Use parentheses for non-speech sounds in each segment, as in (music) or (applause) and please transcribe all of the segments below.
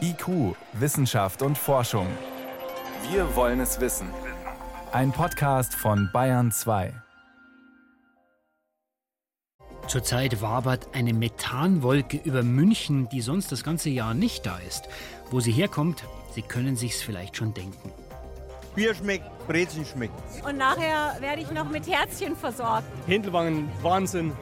IQ, Wissenschaft und Forschung. Wir wollen es wissen. Ein Podcast von Bayern 2. Zurzeit wabert eine Methanwolke über München, die sonst das ganze Jahr nicht da ist. Wo sie herkommt, Sie können sich's vielleicht schon denken. Bier schmeckt, Brezen schmeckt. Und nachher werde ich noch mit Herzchen versorgt. Händelwangen, Wahnsinn.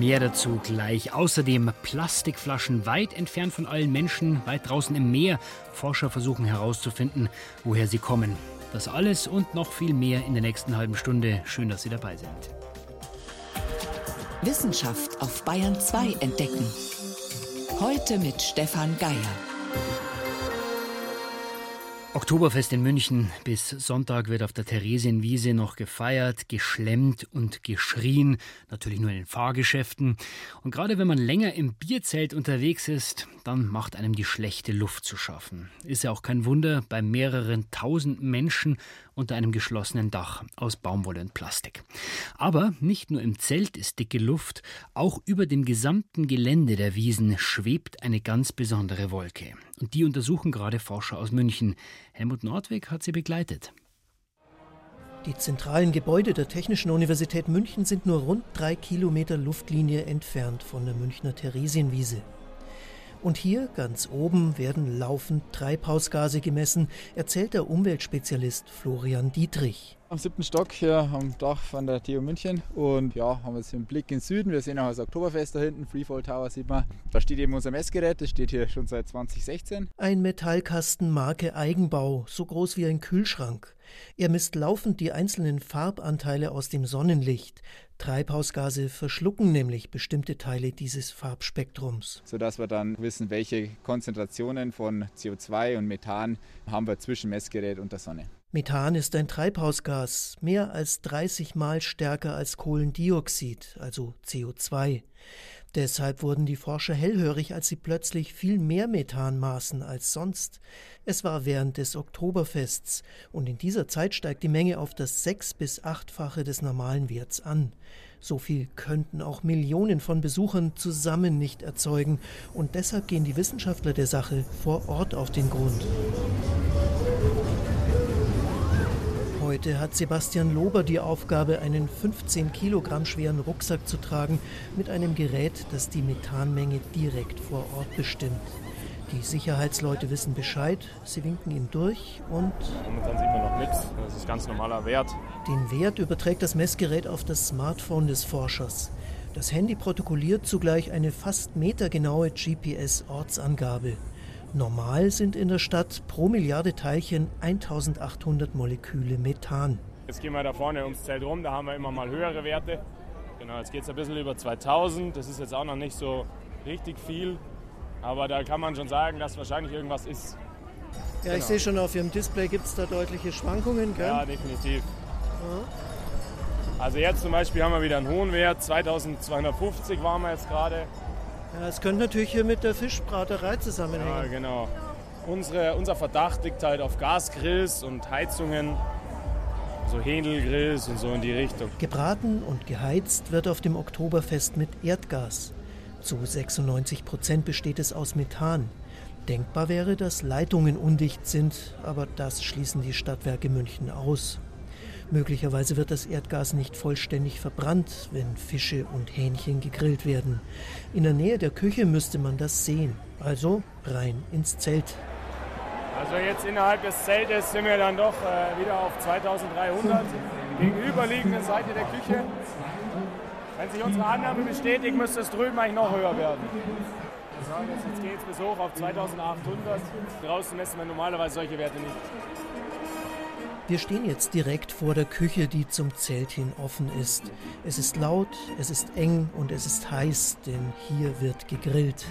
Mehr dazu gleich. Außerdem Plastikflaschen weit entfernt von allen Menschen, weit draußen im Meer. Forscher versuchen herauszufinden, woher sie kommen. Das alles und noch viel mehr in der nächsten halben Stunde. Schön, dass Sie dabei sind. Wissenschaft auf Bayern 2 entdecken. Heute mit Stefan Geier. Oktoberfest in München. Bis Sonntag wird auf der Theresienwiese noch gefeiert, geschlemmt und geschrien. Natürlich nur in den Fahrgeschäften. Und gerade wenn man länger im Bierzelt unterwegs ist, dann macht einem die schlechte Luft zu schaffen. Ist ja auch kein Wunder bei mehreren tausend Menschen unter einem geschlossenen Dach aus Baumwolle und Plastik. Aber nicht nur im Zelt ist dicke Luft, auch über dem gesamten Gelände der Wiesen schwebt eine ganz besondere Wolke. Und die untersuchen gerade Forscher aus München. Helmut Nordweg hat sie begleitet. Die zentralen Gebäude der Technischen Universität München sind nur rund drei Kilometer Luftlinie entfernt von der Münchner Theresienwiese. Und hier ganz oben werden laufend Treibhausgase gemessen, erzählt der Umweltspezialist Florian Dietrich. Am siebten Stock hier am Dach von der TU München und ja, haben jetzt einen Blick in den Süden. Wir sehen auch das Oktoberfest da hinten, Freefall Tower sieht man. Da steht eben unser Messgerät, das steht hier schon seit 2016. Ein Metallkasten Marke Eigenbau, so groß wie ein Kühlschrank. Er misst laufend die einzelnen Farbanteile aus dem Sonnenlicht. Treibhausgase verschlucken nämlich bestimmte Teile dieses Farbspektrums. Sodass wir dann wissen, welche Konzentrationen von CO2 und Methan haben wir zwischen Messgerät und der Sonne. Methan ist ein Treibhausgas, mehr als 30 Mal stärker als Kohlendioxid, also CO2. Deshalb wurden die Forscher hellhörig, als sie plötzlich viel mehr Methan maßen als sonst. Es war während des Oktoberfests und in dieser Zeit steigt die Menge auf das sechs- bis achtfache des normalen Werts an. So viel könnten auch Millionen von Besuchern zusammen nicht erzeugen und deshalb gehen die Wissenschaftler der Sache vor Ort auf den Grund. Heute hat Sebastian Lober die Aufgabe, einen 15 Kilogramm schweren Rucksack zu tragen mit einem Gerät, das die Methanmenge direkt vor Ort bestimmt. Die Sicherheitsleute wissen Bescheid, sie winken ihm durch und. Momentan sieht man noch nichts, das ist ganz normaler Wert. Den Wert überträgt das Messgerät auf das Smartphone des Forschers. Das Handy protokolliert zugleich eine fast metergenaue GPS-Ortsangabe. Normal sind in der Stadt pro Milliarde Teilchen 1800 Moleküle Methan. Jetzt gehen wir da vorne ums Zelt rum, da haben wir immer mal höhere Werte. Genau, jetzt geht es ein bisschen über 2000, das ist jetzt auch noch nicht so richtig viel. Aber da kann man schon sagen, dass wahrscheinlich irgendwas ist. Ja, Genau. ich sehe schon auf Ihrem Display gibt es da deutliche Schwankungen, gell? Ja, definitiv. Also jetzt zum Beispiel haben wir wieder einen hohen Wert, 2250 waren wir jetzt gerade. Ja, es könnte natürlich hier mit der Fischbraterei Ja, zusammenhängen. genau. Unsere, unser Verdacht liegt halt auf Gasgrills und Heizungen, so Händelgrills und so in die Richtung. Gebraten und geheizt wird auf dem Oktoberfest mit Erdgas. Zu 96 Prozent besteht es aus Methan. Denkbar wäre, dass Leitungen undicht sind, aber das schließen die Stadtwerke München aus. Möglicherweise wird das Erdgas nicht vollständig verbrannt, wenn Fische und Hähnchen gegrillt werden. In der Nähe der Küche müsste man das sehen. Also rein ins Zelt. Also jetzt innerhalb des Zeltes sind wir dann doch äh, wieder auf 2300 gegenüberliegenden Seite der Küche. Wenn sich unsere Annahme bestätigt, müsste es drüben eigentlich noch höher werden. Jetzt geht es bis hoch auf 2800. Draußen messen wir normalerweise solche Werte nicht. Wir stehen jetzt direkt vor der Küche, die zum Zelt hin offen ist. Es ist laut, es ist eng und es ist heiß, denn hier wird gegrillt.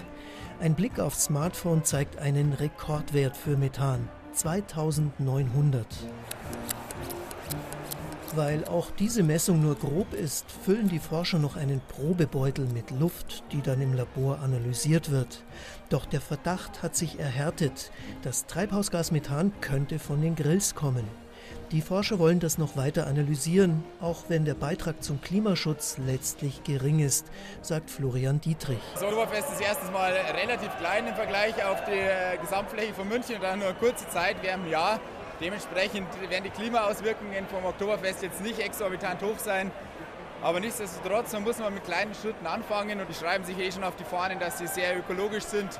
Ein Blick aufs Smartphone zeigt einen Rekordwert für Methan. 2900. Weil auch diese Messung nur grob ist, füllen die Forscher noch einen Probebeutel mit Luft, die dann im Labor analysiert wird. Doch der Verdacht hat sich erhärtet. Das Treibhausgas Methan könnte von den Grills kommen. Die Forscher wollen das noch weiter analysieren, auch wenn der Beitrag zum Klimaschutz letztlich gering ist, sagt Florian Dietrich. Das Oktoberfest ist erstens mal relativ klein im Vergleich auf die äh, Gesamtfläche von München und dann nur kurze Zeit während im Jahr. Dementsprechend werden die Klimaauswirkungen vom Oktoberfest jetzt nicht exorbitant hoch sein. Aber nichtsdestotrotz, man muss man mit kleinen Schritten anfangen und die schreiben sich eh schon auf die Fahnen, dass sie sehr ökologisch sind.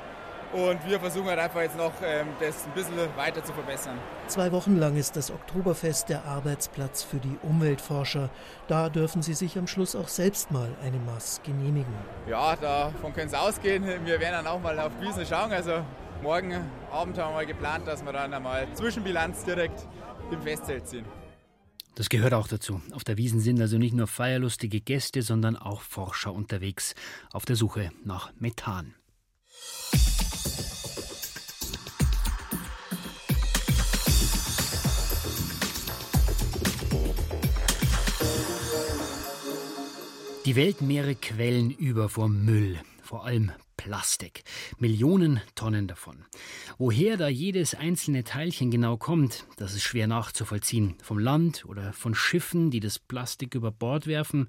Und wir versuchen halt einfach jetzt noch, ähm, das ein bisschen weiter zu verbessern. Zwei Wochen lang ist das Oktoberfest der Arbeitsplatz für die Umweltforscher. Da dürfen sie sich am Schluss auch selbst mal eine Maß genehmigen. Ja, davon können Sie ausgehen. Wir werden dann auch mal auf Wiesen schauen. Also morgen Abend haben wir mal geplant, dass wir dann einmal Zwischenbilanz direkt im Festzelt ziehen. Das gehört auch dazu. Auf der Wiesen sind also nicht nur feierlustige Gäste, sondern auch Forscher unterwegs auf der Suche nach Methan. Die Weltmeere quellen über vor Müll, vor allem Plastik. Millionen Tonnen davon. Woher da jedes einzelne Teilchen genau kommt, das ist schwer nachzuvollziehen. Vom Land oder von Schiffen, die das Plastik über Bord werfen.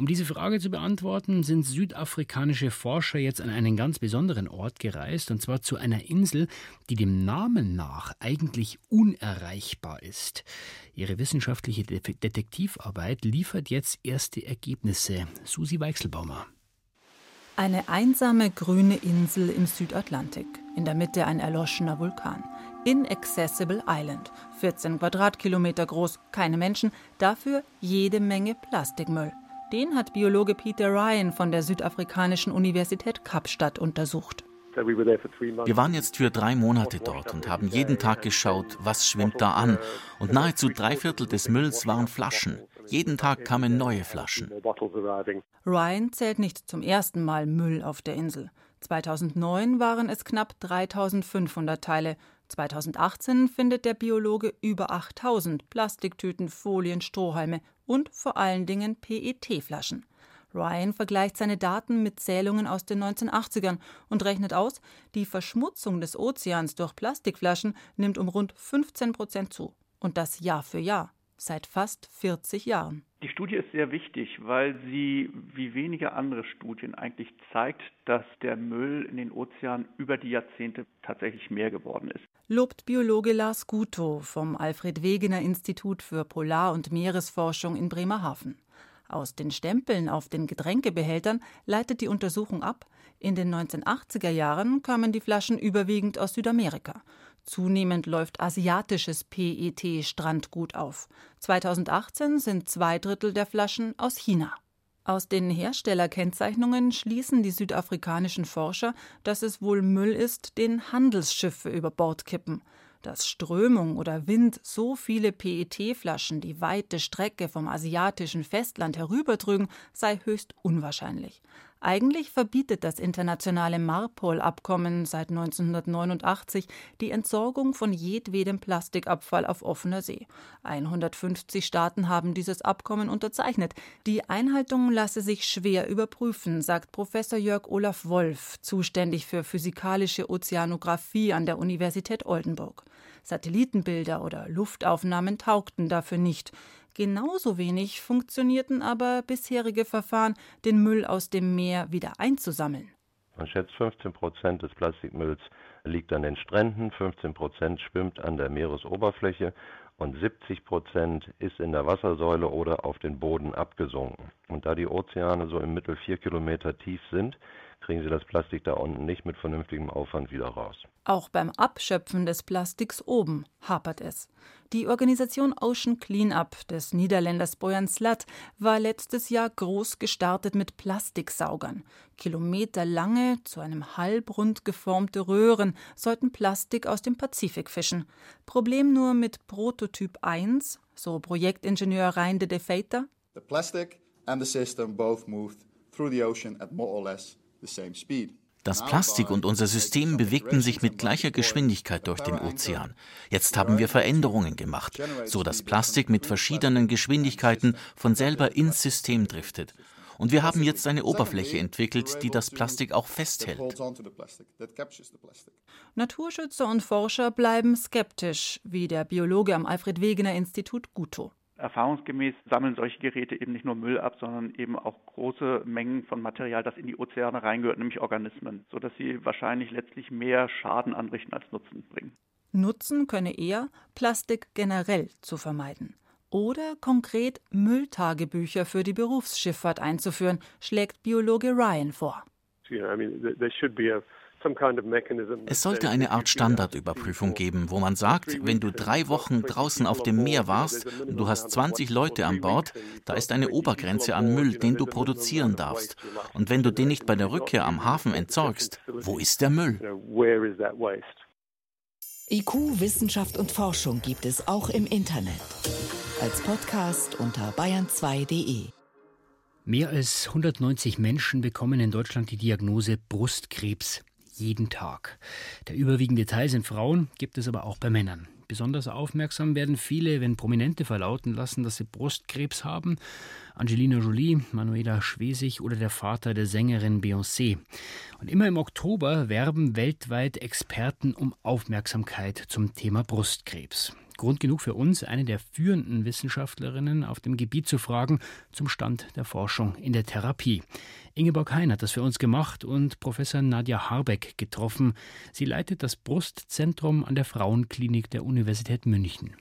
Um diese Frage zu beantworten, sind südafrikanische Forscher jetzt an einen ganz besonderen Ort gereist, und zwar zu einer Insel, die dem Namen nach eigentlich unerreichbar ist. Ihre wissenschaftliche Detektivarbeit liefert jetzt erste Ergebnisse. Susi Weichselbaumer. Eine einsame grüne Insel im Südatlantik, in der Mitte ein erloschener Vulkan. Inaccessible Island, 14 Quadratkilometer groß, keine Menschen, dafür jede Menge Plastikmüll. Den hat Biologe Peter Ryan von der südafrikanischen Universität Kapstadt untersucht. Wir waren jetzt für drei Monate dort und haben jeden Tag geschaut, was schwimmt da an. Und nahezu drei Viertel des Mülls waren Flaschen. Jeden Tag kamen neue Flaschen. Ryan zählt nicht zum ersten Mal Müll auf der Insel. 2009 waren es knapp 3500 Teile. 2018 findet der Biologe über 8000 Plastiktüten, Folien, Strohhalme und vor allen Dingen PET-Flaschen. Ryan vergleicht seine Daten mit Zählungen aus den 1980ern und rechnet aus, die Verschmutzung des Ozeans durch Plastikflaschen nimmt um rund 15 Prozent zu. Und das Jahr für Jahr, seit fast 40 Jahren. Die Studie ist sehr wichtig, weil sie wie wenige andere Studien eigentlich zeigt, dass der Müll in den Ozeanen über die Jahrzehnte tatsächlich mehr geworden ist. Lobt Biologe Lars Gutow vom Alfred Wegener Institut für Polar- und Meeresforschung in Bremerhaven. Aus den Stempeln auf den Getränkebehältern leitet die Untersuchung ab, in den 1980er Jahren kamen die Flaschen überwiegend aus Südamerika. Zunehmend läuft asiatisches PET-Strandgut auf. 2018 sind zwei Drittel der Flaschen aus China. Aus den Herstellerkennzeichnungen schließen die südafrikanischen Forscher, dass es wohl Müll ist, den Handelsschiffe über Bord kippen. Dass Strömung oder Wind so viele PET-Flaschen die weite Strecke vom asiatischen Festland herübertrügen, sei höchst unwahrscheinlich. Eigentlich verbietet das internationale Marpol-Abkommen seit 1989 die Entsorgung von jedwedem Plastikabfall auf offener See. 150 Staaten haben dieses Abkommen unterzeichnet. Die Einhaltung lasse sich schwer überprüfen, sagt Professor Jörg Olaf Wolf, zuständig für physikalische Ozeanographie an der Universität Oldenburg. Satellitenbilder oder Luftaufnahmen taugten dafür nicht. Genauso wenig funktionierten aber bisherige Verfahren, den Müll aus dem Meer wieder einzusammeln. Man schätzt 15 Prozent des Plastikmülls liegt an den Stränden, 15 Prozent schwimmt an der Meeresoberfläche und 70 Prozent ist in der Wassersäule oder auf den Boden abgesunken. Und da die Ozeane so im Mittel vier Kilometer tief sind, kriegen sie das Plastik da unten nicht mit vernünftigem Aufwand wieder raus. Auch beim Abschöpfen des Plastiks oben hapert es. Die Organisation Ocean Cleanup des Niederländers Bojan Slat war letztes Jahr groß gestartet mit Plastiksaugern. Kilometerlange, zu einem halbrund geformte Röhren sollten Plastik aus dem Pazifik fischen. Problem nur mit Prototyp 1, so Projektingenieur Reinde de Feita. The plastic and the system both moved through the ocean at more or less das Plastik und unser System bewegten sich mit gleicher Geschwindigkeit durch den Ozean. Jetzt haben wir Veränderungen gemacht, so dass Plastik mit verschiedenen Geschwindigkeiten von selber ins System driftet. Und wir haben jetzt eine Oberfläche entwickelt, die das Plastik auch festhält. Naturschützer und Forscher bleiben skeptisch, wie der Biologe am Alfred Wegener Institut Guto. Erfahrungsgemäß sammeln solche Geräte eben nicht nur Müll ab, sondern eben auch große Mengen von Material, das in die Ozeane reingehört, nämlich Organismen, sodass sie wahrscheinlich letztlich mehr Schaden anrichten als Nutzen bringen. Nutzen könne eher, Plastik generell zu vermeiden. Oder konkret Mülltagebücher für die Berufsschifffahrt einzuführen, schlägt Biologe Ryan vor. Es sollte eine Art Standardüberprüfung geben, wo man sagt, wenn du drei Wochen draußen auf dem Meer warst und du hast 20 Leute an Bord, da ist eine Obergrenze an Müll, den du produzieren darfst. Und wenn du den nicht bei der Rückkehr am Hafen entsorgst, wo ist der Müll? IQ, Wissenschaft und Forschung gibt es auch im Internet. Als Podcast unter bayern2.de. Mehr als 190 Menschen bekommen in Deutschland die Diagnose Brustkrebs jeden Tag. Der überwiegende Teil sind Frauen, gibt es aber auch bei Männern. Besonders aufmerksam werden viele, wenn Prominente verlauten lassen, dass sie Brustkrebs haben. Angelina Jolie, Manuela Schwesig oder der Vater der Sängerin Beyoncé. Und immer im Oktober werben weltweit Experten um Aufmerksamkeit zum Thema Brustkrebs. Grund genug für uns, eine der führenden Wissenschaftlerinnen auf dem Gebiet zu fragen zum Stand der Forschung in der Therapie. Ingeborg Hein hat das für uns gemacht und Professor Nadja Harbeck getroffen. Sie leitet das Brustzentrum an der Frauenklinik der Universität München.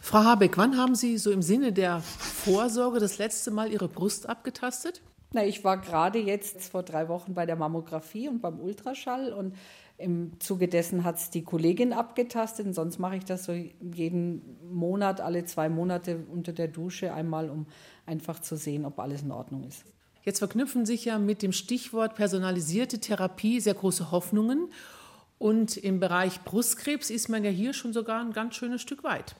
Frau Habeck, wann haben Sie so im Sinne der Vorsorge das letzte Mal Ihre Brust abgetastet? Na, ich war gerade jetzt vor drei Wochen bei der Mammographie und beim Ultraschall und im Zuge dessen hat es die Kollegin abgetastet und sonst mache ich das so jeden Monat, alle zwei Monate unter der Dusche einmal, um einfach zu sehen, ob alles in Ordnung ist. Jetzt verknüpfen sich ja mit dem Stichwort personalisierte Therapie sehr große Hoffnungen. Und im Bereich Brustkrebs ist man ja hier schon sogar ein ganz schönes Stück weit.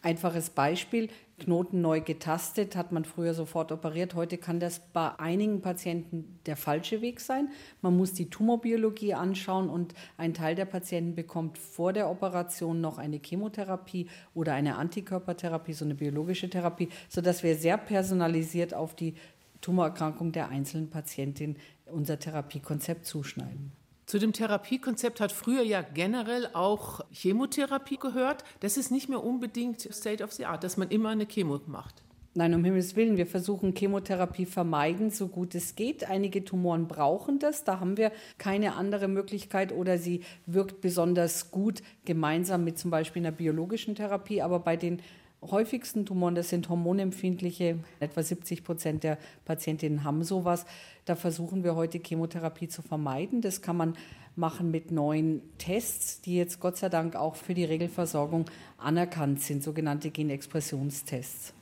Einfaches Beispiel, Knoten neu getastet, hat man früher sofort operiert. Heute kann das bei einigen Patienten der falsche Weg sein. Man muss die Tumorbiologie anschauen und ein Teil der Patienten bekommt vor der Operation noch eine Chemotherapie oder eine Antikörpertherapie, so eine biologische Therapie, sodass wir sehr personalisiert auf die Tumorerkrankung der einzelnen Patientin unser Therapiekonzept zuschneiden. Zu dem Therapiekonzept hat früher ja generell auch Chemotherapie gehört. Das ist nicht mehr unbedingt State of the Art, dass man immer eine Chemo macht. Nein, um Himmels Willen, wir versuchen Chemotherapie vermeiden, so gut es geht. Einige Tumoren brauchen das, da haben wir keine andere Möglichkeit oder sie wirkt besonders gut gemeinsam mit zum Beispiel einer biologischen Therapie. Aber bei den häufigsten Tumoren, das sind hormonempfindliche, etwa 70 Prozent der Patientinnen haben sowas. Da versuchen wir heute Chemotherapie zu vermeiden. Das kann man machen mit neuen Tests, die jetzt Gott sei Dank auch für die Regelversorgung anerkannt sind, sogenannte Genexpressionstests.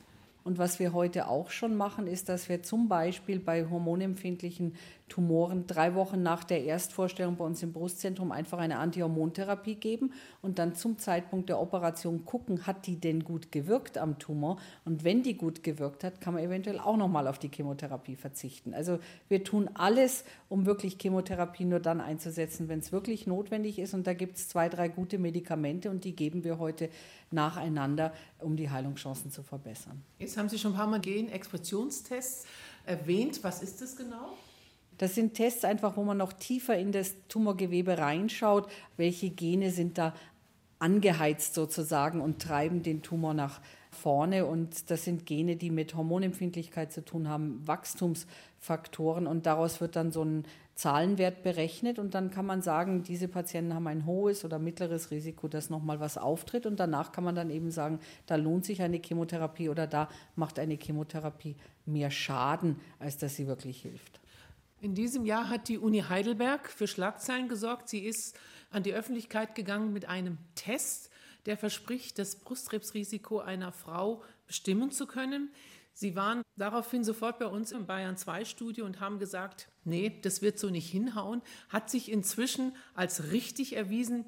Und was wir heute auch schon machen, ist, dass wir zum Beispiel bei hormonempfindlichen Tumoren drei Wochen nach der Erstvorstellung bei uns im Brustzentrum einfach eine Antihormontherapie geben und dann zum Zeitpunkt der Operation gucken, hat die denn gut gewirkt am Tumor? Und wenn die gut gewirkt hat, kann man eventuell auch nochmal auf die Chemotherapie verzichten. Also wir tun alles, um wirklich Chemotherapie nur dann einzusetzen, wenn es wirklich notwendig ist. Und da gibt es zwei, drei gute Medikamente und die geben wir heute nacheinander, um die Heilungschancen zu verbessern. Jetzt haben Sie schon ein paar Mal Gen-Expressionstests erwähnt. Was ist das genau? Das sind Tests einfach, wo man noch tiefer in das Tumorgewebe reinschaut, welche Gene sind da angeheizt sozusagen und treiben den Tumor nach vorne. Und das sind Gene, die mit Hormonempfindlichkeit zu tun haben, Wachstumsfaktoren. Und daraus wird dann so ein Zahlenwert berechnet. Und dann kann man sagen, diese Patienten haben ein hohes oder mittleres Risiko, dass nochmal was auftritt. Und danach kann man dann eben sagen, da lohnt sich eine Chemotherapie oder da macht eine Chemotherapie mehr Schaden, als dass sie wirklich hilft. In diesem Jahr hat die Uni Heidelberg für Schlagzeilen gesorgt. Sie ist an die Öffentlichkeit gegangen mit einem Test, der verspricht, das Brustkrebsrisiko einer Frau bestimmen zu können. Sie waren daraufhin sofort bei uns im Bayern 2 Studio und haben gesagt, nee, das wird so nicht hinhauen, hat sich inzwischen als richtig erwiesen.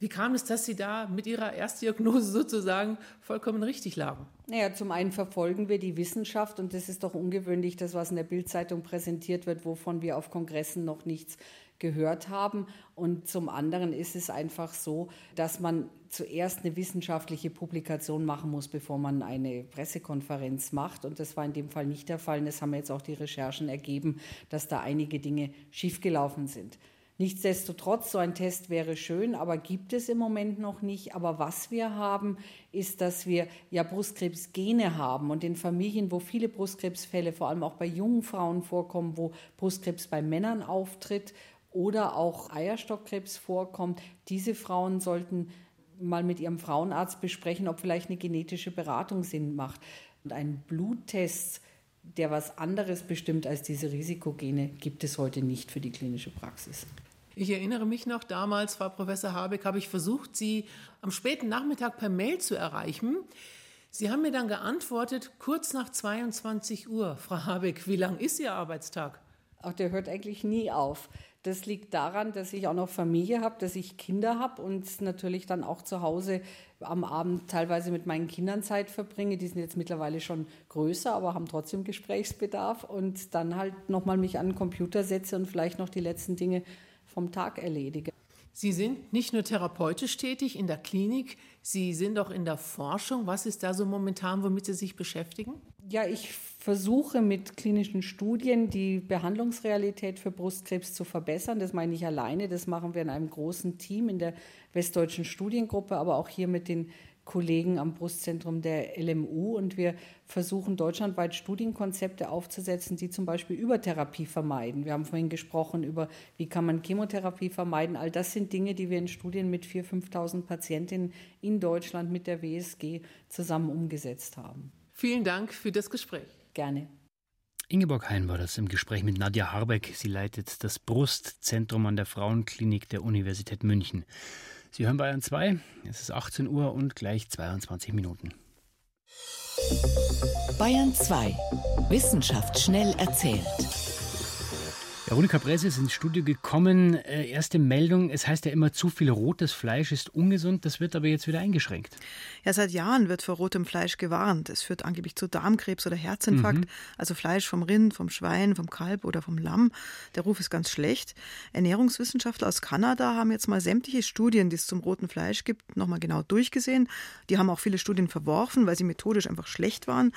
Wie kam es, dass Sie da mit Ihrer Erstdiagnose sozusagen vollkommen richtig lagen? Naja, zum einen verfolgen wir die Wissenschaft und das ist doch ungewöhnlich, das, was in der Bildzeitung präsentiert wird, wovon wir auf Kongressen noch nichts gehört haben. Und zum anderen ist es einfach so, dass man zuerst eine wissenschaftliche Publikation machen muss, bevor man eine Pressekonferenz macht. Und das war in dem Fall nicht der Fall. Und das haben jetzt auch die Recherchen ergeben, dass da einige Dinge schiefgelaufen sind. Nichtsdestotrotz, so ein Test wäre schön, aber gibt es im Moment noch nicht. Aber was wir haben, ist, dass wir ja Brustkrebsgene haben und in Familien, wo viele Brustkrebsfälle, vor allem auch bei jungen Frauen vorkommen, wo Brustkrebs bei Männern auftritt oder auch Eierstockkrebs vorkommt, diese Frauen sollten mal mit ihrem Frauenarzt besprechen, ob vielleicht eine genetische Beratung Sinn macht. Und ein Bluttest, der was anderes bestimmt als diese Risikogene, gibt es heute nicht für die klinische Praxis. Ich erinnere mich noch, damals, Frau Professor Habeck, habe ich versucht, Sie am späten Nachmittag per Mail zu erreichen. Sie haben mir dann geantwortet, kurz nach 22 Uhr. Frau Habeck, wie lang ist Ihr Arbeitstag? Auch der hört eigentlich nie auf. Das liegt daran, dass ich auch noch Familie habe, dass ich Kinder habe und natürlich dann auch zu Hause am Abend teilweise mit meinen Kindern Zeit verbringe. Die sind jetzt mittlerweile schon größer, aber haben trotzdem Gesprächsbedarf und dann halt nochmal mich an den Computer setze und vielleicht noch die letzten Dinge vom Tag erledige. Sie sind nicht nur therapeutisch tätig in der Klinik, Sie sind auch in der Forschung. Was ist da so momentan, womit Sie sich beschäftigen? Ja, ich versuche mit klinischen Studien die Behandlungsrealität für Brustkrebs zu verbessern. Das meine ich alleine. Das machen wir in einem großen Team in der Westdeutschen Studiengruppe, aber auch hier mit den Kollegen am Brustzentrum der LMU und wir versuchen deutschlandweit Studienkonzepte aufzusetzen, die zum Beispiel Übertherapie vermeiden. Wir haben vorhin gesprochen über, wie kann man Chemotherapie vermeiden. All das sind Dinge, die wir in Studien mit 4.000, 5.000 Patientinnen in Deutschland mit der WSG zusammen umgesetzt haben. Vielen Dank für das Gespräch. Gerne. Ingeborg Hein war das im Gespräch mit Nadja Harbeck. Sie leitet das Brustzentrum an der Frauenklinik der Universität München. Sie hören Bayern 2, es ist 18 Uhr und gleich 22 Minuten. Bayern 2. Wissenschaft schnell erzählt. Veronika Presse ist ins Studio gekommen. Äh, erste Meldung, es heißt ja immer, zu viel rotes Fleisch ist ungesund. Das wird aber jetzt wieder eingeschränkt. Ja, seit Jahren wird vor rotem Fleisch gewarnt. Es führt angeblich zu Darmkrebs oder Herzinfarkt. Mhm. Also Fleisch vom Rind, vom Schwein, vom Kalb oder vom Lamm. Der Ruf ist ganz schlecht. Ernährungswissenschaftler aus Kanada haben jetzt mal sämtliche Studien, die es zum roten Fleisch gibt, nochmal genau durchgesehen. Die haben auch viele Studien verworfen, weil sie methodisch einfach schlecht waren.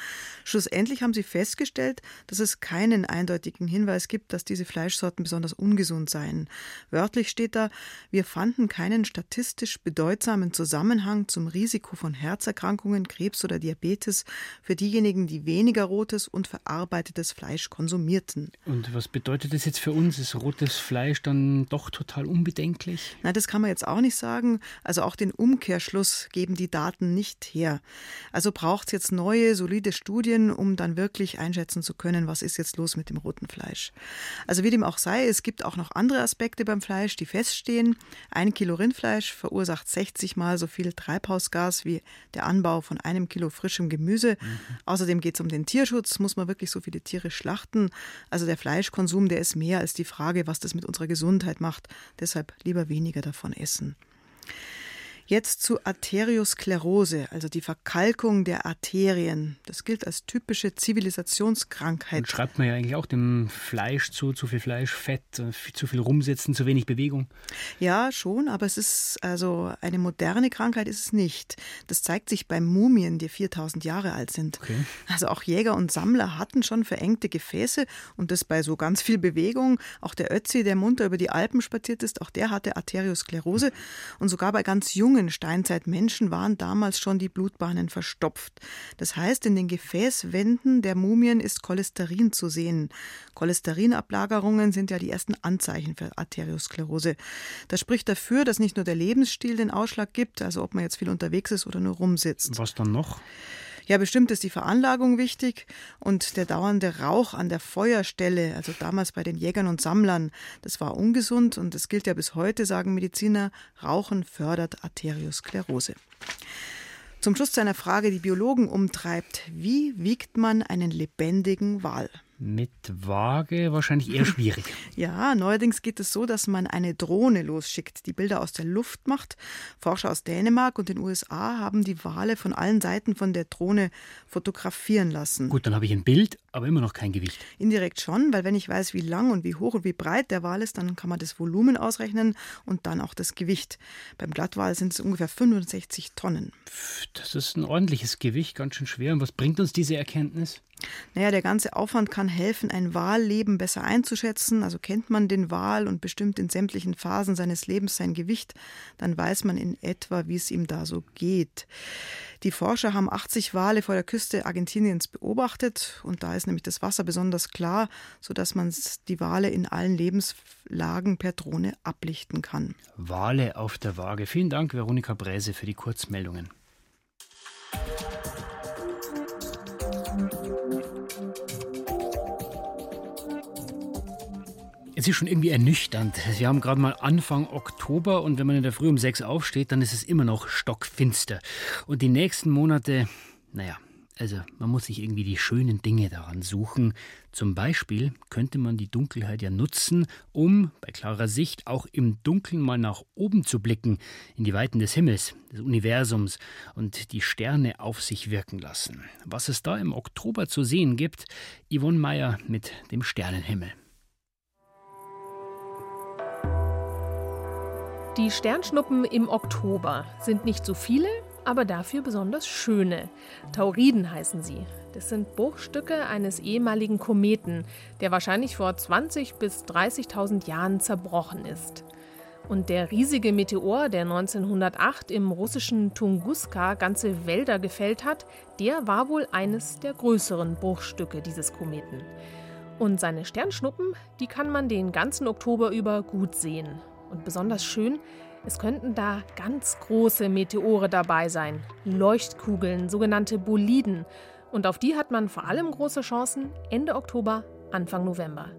Schlussendlich haben sie festgestellt, dass es keinen eindeutigen Hinweis gibt, dass diese Fleisch Fleischsorten besonders ungesund seien. Wörtlich steht da, wir fanden keinen statistisch bedeutsamen Zusammenhang zum Risiko von Herzerkrankungen, Krebs oder Diabetes für diejenigen, die weniger rotes und verarbeitetes Fleisch konsumierten. Und was bedeutet das jetzt für uns? Ist rotes Fleisch dann doch total unbedenklich? Na, das kann man jetzt auch nicht sagen. Also auch den Umkehrschluss geben die Daten nicht her. Also braucht es jetzt neue, solide Studien, um dann wirklich einschätzen zu können, was ist jetzt los mit dem roten Fleisch. Also wie dem auch sei, es gibt auch noch andere Aspekte beim Fleisch, die feststehen. Ein Kilo Rindfleisch verursacht 60 mal so viel Treibhausgas wie der Anbau von einem Kilo frischem Gemüse. Mhm. Außerdem geht es um den Tierschutz. Muss man wirklich so viele Tiere schlachten? Also der Fleischkonsum, der ist mehr als die Frage, was das mit unserer Gesundheit macht. Deshalb lieber weniger davon essen. Jetzt zu Arteriosklerose, also die Verkalkung der Arterien. Das gilt als typische Zivilisationskrankheit. Und schreibt man ja eigentlich auch dem Fleisch zu, zu viel Fleisch, Fett, zu viel rumsitzen, zu wenig Bewegung. Ja, schon, aber es ist also eine moderne Krankheit ist es nicht. Das zeigt sich bei Mumien, die 4000 Jahre alt sind. Okay. Also auch Jäger und Sammler hatten schon verengte Gefäße und das bei so ganz viel Bewegung. Auch der Ötzi, der munter über die Alpen spaziert ist, auch der hatte Arteriosklerose und sogar bei ganz jungen jungen Steinzeitmenschen waren damals schon die Blutbahnen verstopft. Das heißt, in den Gefäßwänden der Mumien ist Cholesterin zu sehen. Cholesterinablagerungen sind ja die ersten Anzeichen für Arteriosklerose. Das spricht dafür, dass nicht nur der Lebensstil den Ausschlag gibt, also ob man jetzt viel unterwegs ist oder nur rumsitzt. Was dann noch? Ja, bestimmt ist die Veranlagung wichtig und der dauernde Rauch an der Feuerstelle, also damals bei den Jägern und Sammlern, das war ungesund und das gilt ja bis heute, sagen Mediziner, Rauchen fördert Arteriosklerose. Zum Schluss zu einer Frage, die Biologen umtreibt. Wie wiegt man einen lebendigen Wal? Mit Waage wahrscheinlich eher schwierig. (laughs) ja, neuerdings geht es so, dass man eine Drohne losschickt, die Bilder aus der Luft macht. Forscher aus Dänemark und den USA haben die Wale von allen Seiten von der Drohne fotografieren lassen. Gut, dann habe ich ein Bild, aber immer noch kein Gewicht. Indirekt schon, weil wenn ich weiß, wie lang und wie hoch und wie breit der Wal ist, dann kann man das Volumen ausrechnen und dann auch das Gewicht. Beim Glattwal sind es ungefähr 65 Tonnen. Das ist ein ordentliches Gewicht, ganz schön schwer. Und was bringt uns diese Erkenntnis? Naja, der ganze Aufwand kann helfen, ein Walleben besser einzuschätzen. Also kennt man den Wal und bestimmt in sämtlichen Phasen seines Lebens sein Gewicht, dann weiß man in etwa, wie es ihm da so geht. Die Forscher haben 80 Wale vor der Küste Argentiniens beobachtet und da ist nämlich das Wasser besonders klar, sodass man die Wale in allen Lebenslagen per Drohne ablichten kann. Wale auf der Waage. Vielen Dank, Veronika Bräse, für die Kurzmeldungen. Es ist schon irgendwie ernüchternd. Wir haben gerade mal Anfang Oktober und wenn man in der Früh um sechs aufsteht, dann ist es immer noch stockfinster. Und die nächsten Monate, naja, also man muss sich irgendwie die schönen Dinge daran suchen. Zum Beispiel könnte man die Dunkelheit ja nutzen, um bei klarer Sicht auch im Dunkeln mal nach oben zu blicken, in die Weiten des Himmels, des Universums und die Sterne auf sich wirken lassen. Was es da im Oktober zu sehen gibt, Yvonne Meyer mit dem Sternenhimmel. Die Sternschnuppen im Oktober sind nicht so viele, aber dafür besonders schöne. Tauriden heißen sie. Das sind Bruchstücke eines ehemaligen Kometen, der wahrscheinlich vor 20 bis 30.000 Jahren zerbrochen ist. Und der riesige Meteor, der 1908 im russischen Tunguska ganze Wälder gefällt hat, der war wohl eines der größeren Bruchstücke dieses Kometen. Und seine Sternschnuppen, die kann man den ganzen Oktober über gut sehen. Und besonders schön, es könnten da ganz große Meteore dabei sein, Leuchtkugeln, sogenannte Boliden. Und auf die hat man vor allem große Chancen Ende Oktober, Anfang November.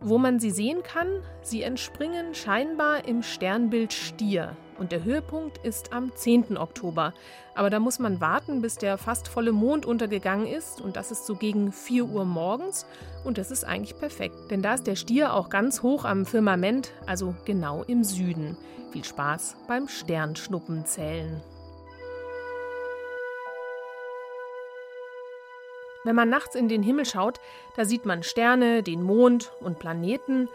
Wo man sie sehen kann, sie entspringen scheinbar im Sternbild Stier. Und der Höhepunkt ist am 10. Oktober. Aber da muss man warten, bis der fast volle Mond untergegangen ist. Und das ist so gegen 4 Uhr morgens. Und das ist eigentlich perfekt. Denn da ist der Stier auch ganz hoch am Firmament, also genau im Süden. Viel Spaß beim Sternschnuppenzählen. Wenn man nachts in den Himmel schaut, da sieht man Sterne, den Mond und Planeten.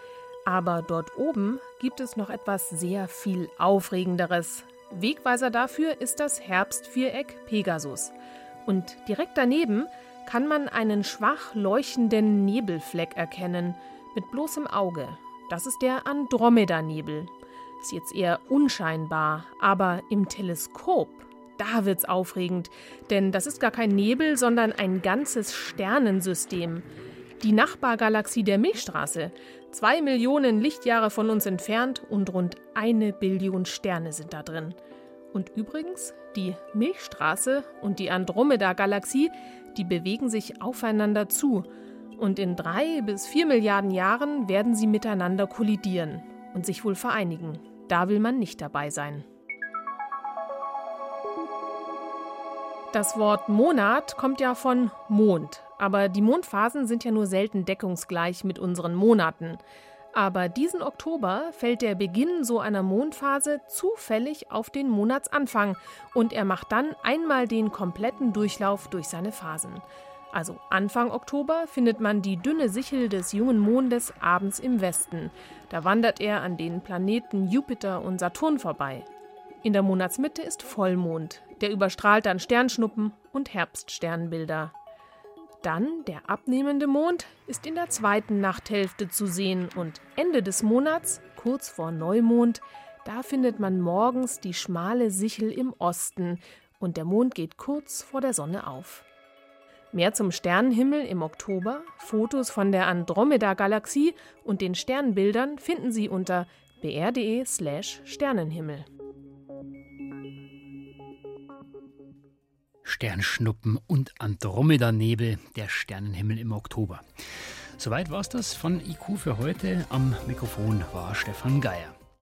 Aber dort oben gibt es noch etwas sehr viel Aufregenderes. Wegweiser dafür ist das Herbstviereck Pegasus. Und direkt daneben kann man einen schwach leuchtenden Nebelfleck erkennen, mit bloßem Auge. Das ist der Andromeda-Nebel. Ist jetzt eher unscheinbar, aber im Teleskop, da wird's aufregend, denn das ist gar kein Nebel, sondern ein ganzes Sternensystem. Die Nachbargalaxie der Milchstraße, Zwei Millionen Lichtjahre von uns entfernt und rund eine Billion Sterne sind da drin. Und übrigens, die Milchstraße und die Andromeda-Galaxie, die bewegen sich aufeinander zu. Und in drei bis vier Milliarden Jahren werden sie miteinander kollidieren und sich wohl vereinigen. Da will man nicht dabei sein. Das Wort Monat kommt ja von Mond, aber die Mondphasen sind ja nur selten deckungsgleich mit unseren Monaten. Aber diesen Oktober fällt der Beginn so einer Mondphase zufällig auf den Monatsanfang und er macht dann einmal den kompletten Durchlauf durch seine Phasen. Also Anfang Oktober findet man die dünne Sichel des jungen Mondes abends im Westen. Da wandert er an den Planeten Jupiter und Saturn vorbei. In der Monatsmitte ist Vollmond, der überstrahlt dann Sternschnuppen und Herbststernbilder. Dann der abnehmende Mond ist in der zweiten Nachthälfte zu sehen und Ende des Monats, kurz vor Neumond, da findet man morgens die schmale Sichel im Osten und der Mond geht kurz vor der Sonne auf. Mehr zum Sternenhimmel im Oktober, Fotos von der Andromeda-Galaxie und den Sternbildern finden Sie unter br.de/sternenhimmel. Sternschnuppen und Andromeda-Nebel, der Sternenhimmel im Oktober. Soweit war es das von IQ für heute. Am Mikrofon war Stefan Geier.